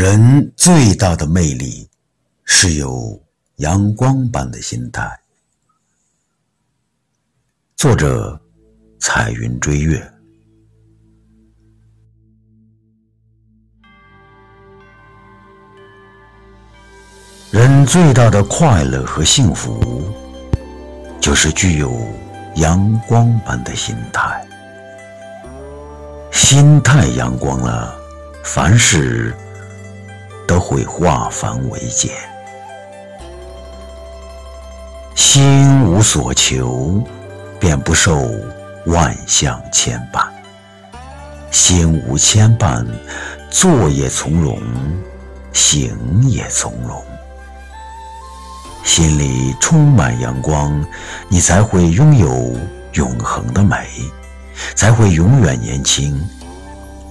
人最大的魅力是有阳光般的心态。作者：彩云追月。人最大的快乐和幸福，就是具有阳光般的心态。心态阳光了，凡事。都会化繁为简，心无所求，便不受万象牵绊；心无牵绊，坐也从容，行也从容。心里充满阳光，你才会拥有永恒的美，才会永远年轻。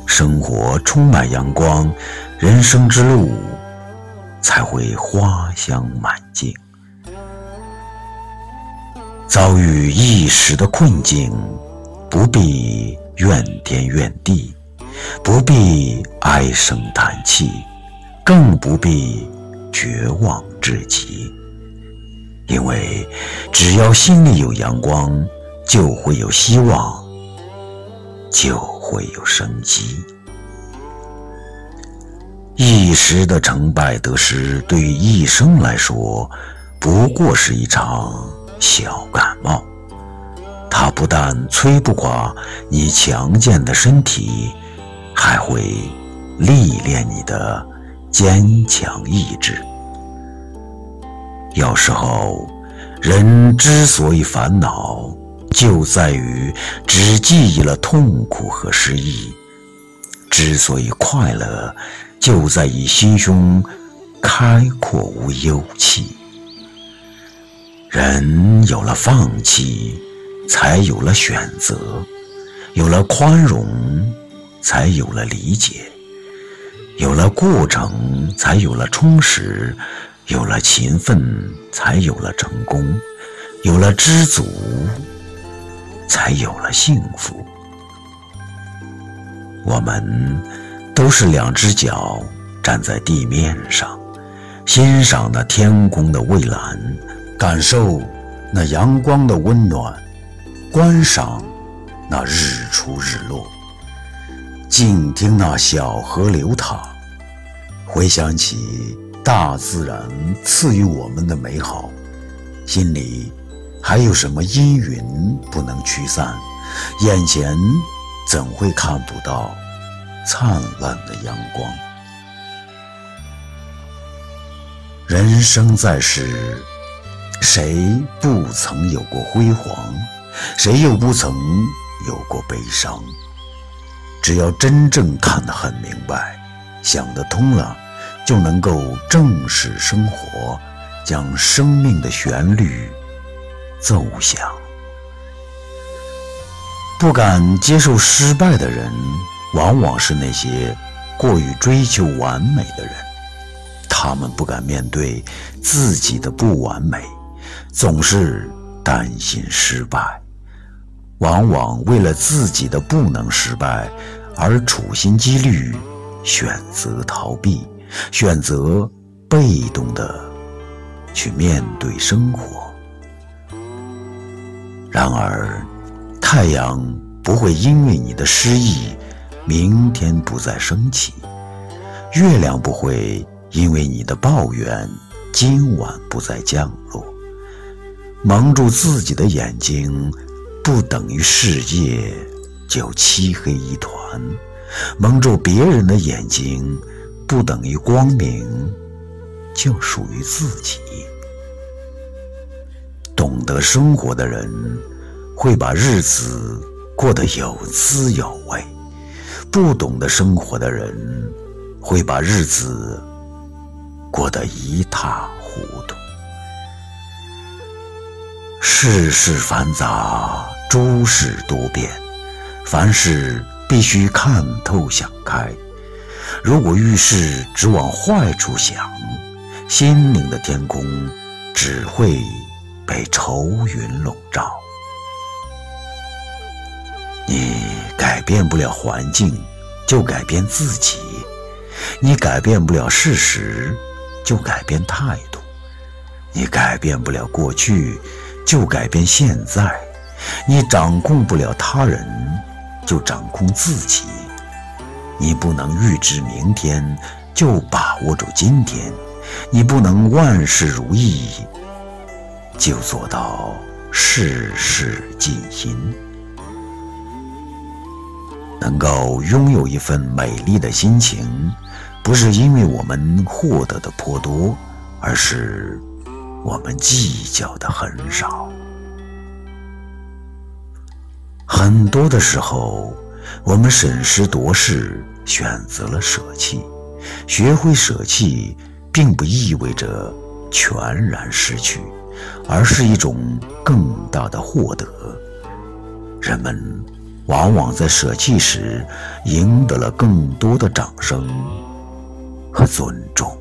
生活充满阳光。人生之路才会花香满径。遭遇一时的困境，不必怨天怨地，不必唉声叹气，更不必绝望至极。因为只要心里有阳光，就会有希望，就会有生机。一时的成败得失，对于一生来说，不过是一场小感冒。它不但摧不垮你强健的身体，还会历练你的坚强意志。有时候，人之所以烦恼，就在于只记忆了痛苦和失意；之所以快乐，就在于心胸开阔无忧气。人有了放弃，才有了选择；有了宽容，才有了理解；有了过程，才有了充实；有了勤奋，才有了成功；有了知足，才有了幸福。我们。都是两只脚站在地面上，欣赏那天空的蔚蓝，感受那阳光的温暖，观赏那日出日落，静听那小河流淌，回想起大自然赐予我们的美好，心里还有什么阴云不能驱散？眼前怎会看不到？灿烂的阳光。人生在世，谁不曾有过辉煌？谁又不曾有过悲伤？只要真正看得很明白，想得通了，就能够正视生活，将生命的旋律奏响。不敢接受失败的人。往往是那些过于追求完美的人，他们不敢面对自己的不完美，总是担心失败，往往为了自己的不能失败而处心积虑，选择逃避，选择被动的去面对生活。然而，太阳不会因为你的失意。明天不再升起，月亮不会因为你的抱怨今晚不再降落。蒙住自己的眼睛，不等于世界就漆黑一团；蒙住别人的眼睛，不等于光明就属于自己。懂得生活的人，会把日子过得有滋有味。不懂得生活的人，会把日子过得一塌糊涂。世事繁杂，诸事多变，凡事必须看透想开。如果遇事只往坏处想，心灵的天空只会被愁云笼罩。你改变不了环境，就改变自己；你改变不了事实，就改变态度；你改变不了过去，就改变现在；你掌控不了他人，就掌控自己。你不能预知明天，就把握住今天；你不能万事如意，就做到事事尽心。能够拥有一份美丽的心情，不是因为我们获得的颇多，而是我们计较的很少。很多的时候，我们审时度势，选择了舍弃。学会舍弃，并不意味着全然失去，而是一种更大的获得。人们。往往在舍弃时，赢得了更多的掌声和尊重。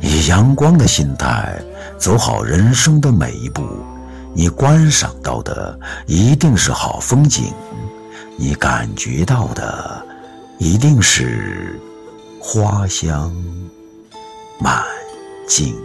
以阳光的心态走好人生的每一步，你观赏到的一定是好风景，你感觉到的一定是花香满径。